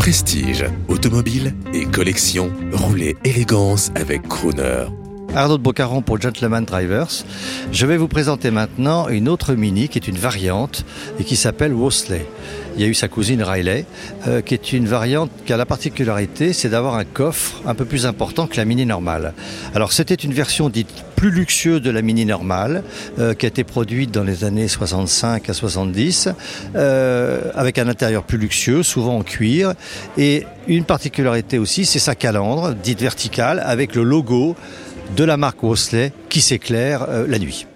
Prestige, automobile et collection, roulez élégance avec Crooner. Arnaud de Bocaron pour Gentleman Drivers. Je vais vous présenter maintenant une autre Mini qui est une variante et qui s'appelle Wosley. Il y a eu sa cousine Riley, euh, qui est une variante qui a la particularité, c'est d'avoir un coffre un peu plus important que la Mini normale. Alors c'était une version dite plus luxueuse de la Mini normale, euh, qui a été produite dans les années 65 à 70, euh, avec un intérieur plus luxueux, souvent en cuir, et une particularité aussi, c'est sa calandre, dite verticale, avec le logo de la marque Wosley qui s'éclaire euh, la nuit.